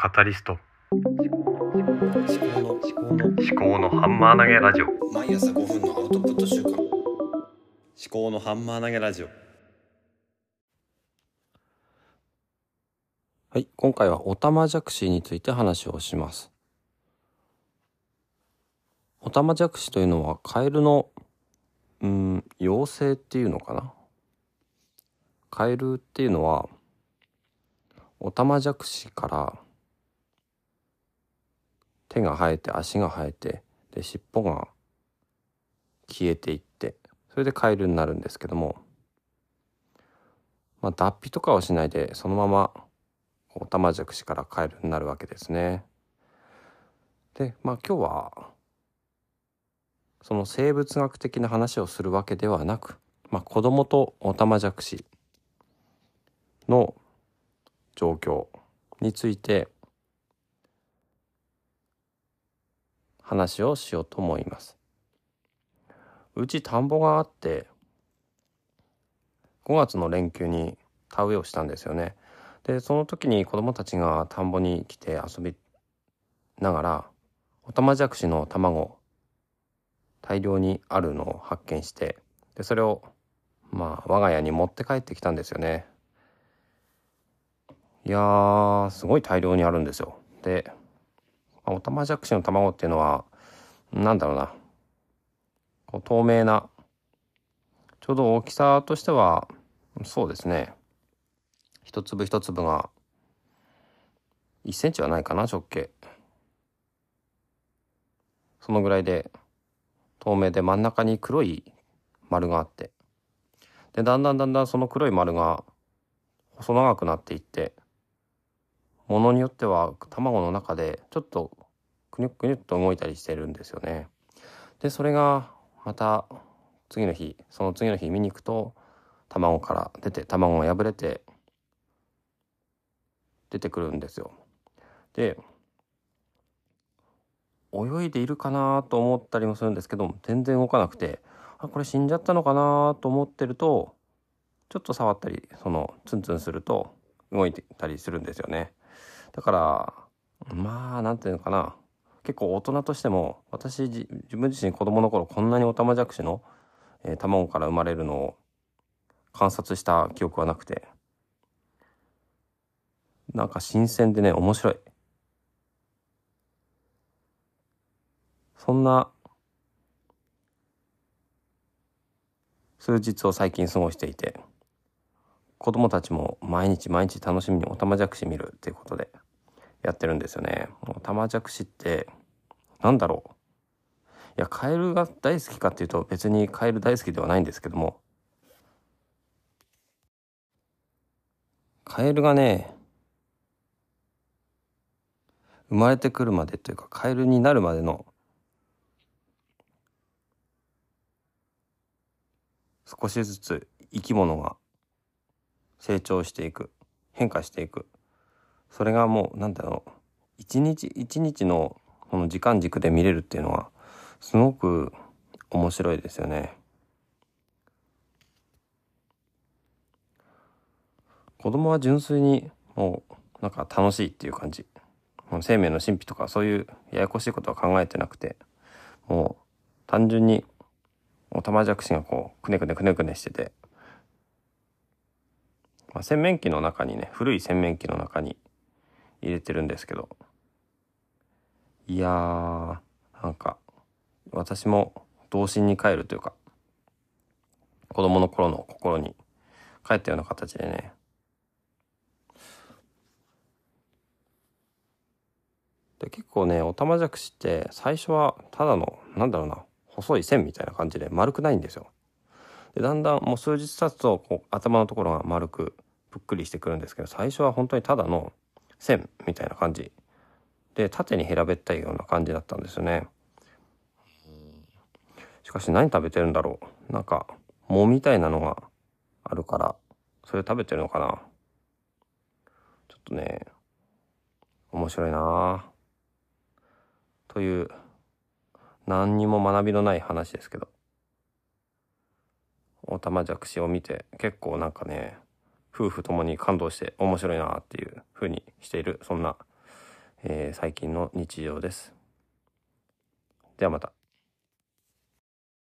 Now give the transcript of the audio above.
カタリスト思考の思考の思考のハンマー投げラジオ毎朝5分のアウトプット週間思考のハンマー投げラジオはい、今回はオタマジャクシについて話をします。オタマジャクシというのはカエルの、うん、妖精っていうのかな？カエルっていうのは、オタマジャクシから手が生えて足が生えて、で、尻尾が消えていって、それでカエルになるんですけども、まあ、脱皮とかをしないで、そのままオタマジャクシからカエルになるわけですね。で、まあ今日は、その生物学的な話をするわけではなく、まあ子供とオタマジャクシの状況について話をしようと思います。うち田んぼがあって、5月の連休に田植えをしたんですよね。でその時に子供たちが田んぼに来て遊びながらオタマジャクシの卵大量にあるのを発見してでそれをまあ我が家に持って帰ってきたんですよねいやーすごい大量にあるんですよでまあオタマジャクシの卵っていうのはなんだろうな。こう透明なちょうど大きさとしてはそうですね。一粒一粒が1センチはないかな直径。そのぐらいで透明で真ん中に黒い丸があって。でだんだんだんだんその黒い丸が細長くなっていってものによっては卵の中でちょっとくにゅくにゅっと動いたりしてるんですよねでそれがまた次の日その次の日見に行くと卵から出て卵が破れて出てくるんですよ。で泳いでいるかなと思ったりもするんですけど全然動かなくてあこれ死んじゃったのかなと思ってるとちょっと触ったりそのツンツンすると動いてたりするんですよね。だからまあなんていうのかな結構大人としても私自分自身子供の頃こんなにオタマジャクシの、えー、卵から生まれるのを観察した記憶はなくてなんか新鮮でね、面白い。そんな、数日を最近過ごしていて、子供たちも毎日毎日楽しみにオタマジャクシ見るっていうことでやってるんですよね。オタマジャクシって、なんだろう。いや、カエルが大好きかっていうと別にカエル大好きではないんですけども、カエルがね、生まれてくるまでというかカエルになるまでの少しずつ生き物が成長していく変化していく。それがもうなんだろう。一日一日のこの時間軸で見れるっていうのはすごく面白いですよね。子供は純粋にもうなんか楽しいっていう感じ。生命の神秘とかそういうややこしいことは考えてなくてもう単純にオタマジャクシがこうくねくねくねくねしてて、まあ、洗面器の中にね古い洗面器の中に入れてるんですけどいやーなんか私も童心に帰るというか子供の頃の心に帰ったような形でねで結構ねオタマジャクシって最初はただのなんだろうな細い線みたいな感じで丸くないんですよ。でだんだんもう数日経つとこう頭のところが丸くぷっくりしてくるんですけど最初は本当にただの線みたいな感じで縦に平べったいような感じだったんですよね。しかし何食べてるんだろう。なんか藻みたいなのがあるからそれ食べてるのかな。ちょっとね面白いな。あという何にも学びのない話ですけど。オタマジャクシを見て結構なんかね夫婦ともに感動して面白いなっていう風にしているそんなえー最近の日常です。ではまた。